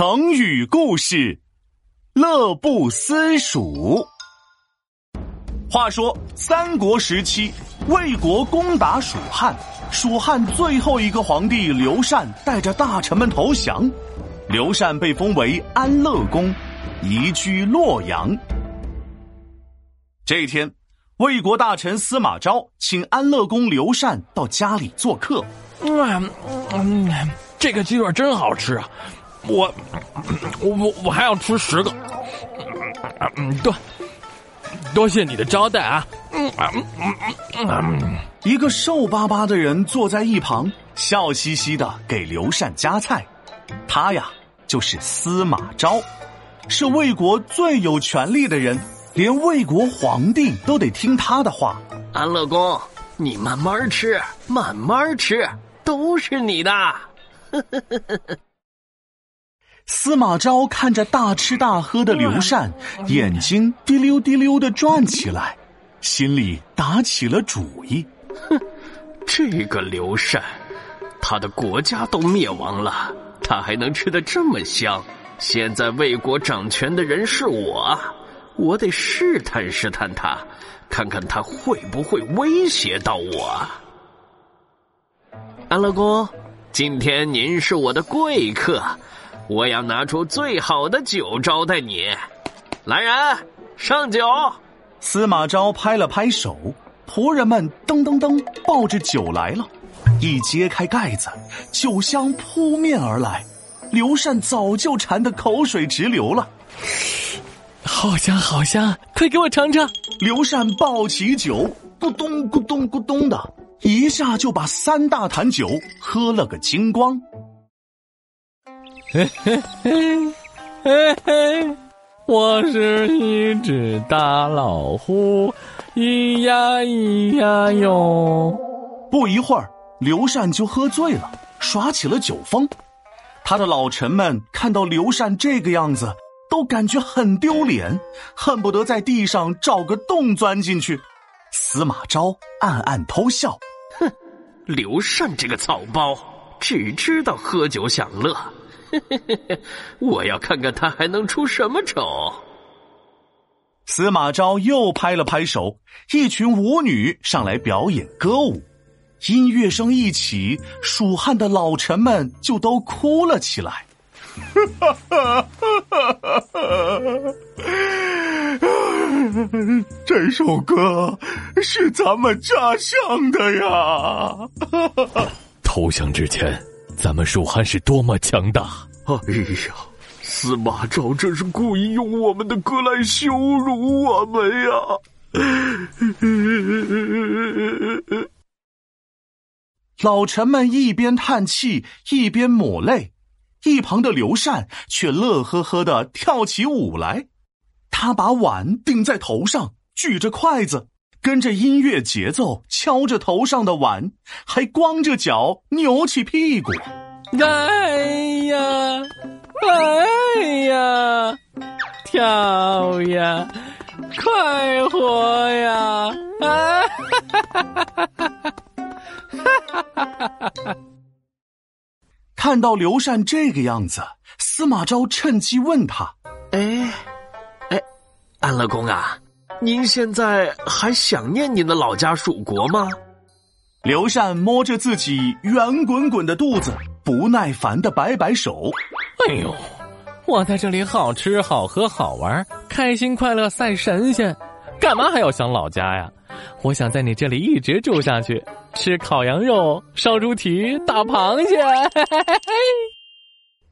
成语故事：乐不思蜀。话说三国时期，魏国攻打蜀汉，蜀汉最后一个皇帝刘禅带着大臣们投降，刘禅被封为安乐公，移居洛阳。这一天，魏国大臣司马昭请安乐公刘禅到家里做客。嗯嗯，这个鸡腿真好吃啊！我我我我还要吃十个。嗯，多多谢你的招待啊！嗯嗯嗯嗯，一个瘦巴巴的人坐在一旁，笑嘻嘻的给刘禅夹菜。他呀，就是司马昭，是魏国最有权力的人，连魏国皇帝都得听他的话。安乐公，你慢慢吃，慢慢吃，都是你的。司马昭看着大吃大喝的刘禅，眼睛滴溜滴溜的转起来，心里打起了主意。哼，这个刘禅，他的国家都灭亡了，他还能吃得这么香。现在魏国掌权的人是我，我得试探试探他，看看他会不会威胁到我。安乐公，今天您是我的贵客。我要拿出最好的酒招待你，来人，上酒！司马昭拍了拍手，仆人们噔噔噔抱着酒来了。一揭开盖子，酒香扑面而来，刘禅早就馋得口水直流了。好香好香，快给我尝尝！刘禅抱起酒，咕咚咕咚咕咚的，一下就把三大坛酒喝了个精光。嘿嘿嘿，嘿嘿，我是一只大老虎，咿呀咿呀哟。不一会儿，刘禅就喝醉了，耍起了酒疯。他的老臣们看到刘禅这个样子，都感觉很丢脸，恨不得在地上找个洞钻进去。司马昭暗暗偷笑，哼，刘禅这个草包，只知道喝酒享乐。我要看看他还能出什么丑。司马昭又拍了拍手，一群舞女上来表演歌舞，音乐声一起，蜀汉的老臣们就都哭了起来。哈哈哈这首歌是咱们家乡的呀！投降之前。咱们蜀汉是多么强大！哎呀，司马昭这是故意用我们的歌来羞辱我们呀！老臣们一边叹气一边抹泪，一旁的刘禅却乐呵呵的跳起舞来。他把碗顶在头上，举着筷子，跟着音乐节奏敲着头上的碗，还光着脚扭起屁股。哎呀，哎呀，跳呀，快活呀！啊哈哈哈哈哈哈哈！看到刘禅这个样子，司马昭趁机问他：“哎，哎，安乐公啊，您现在还想念您的老家蜀国吗？”刘禅摸着自己圆滚滚的肚子。不耐烦的摆摆手，哎呦，我在这里好吃好喝好玩，开心快乐赛神仙，干嘛还要想老家呀？我想在你这里一直住下去，吃烤羊肉、烧猪蹄、大螃蟹。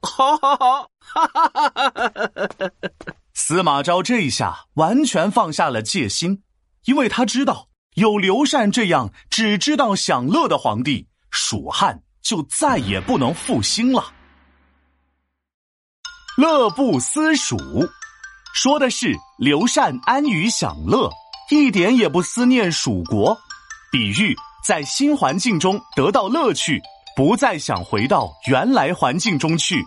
好好好，哈哈哈哈哈！司马昭这一下完全放下了戒心，因为他知道有刘禅这样只知道享乐的皇帝，蜀汉。就再也不能复兴了。乐不思蜀，说的是刘禅安于享乐，一点也不思念蜀国，比喻在新环境中得到乐趣，不再想回到原来环境中去。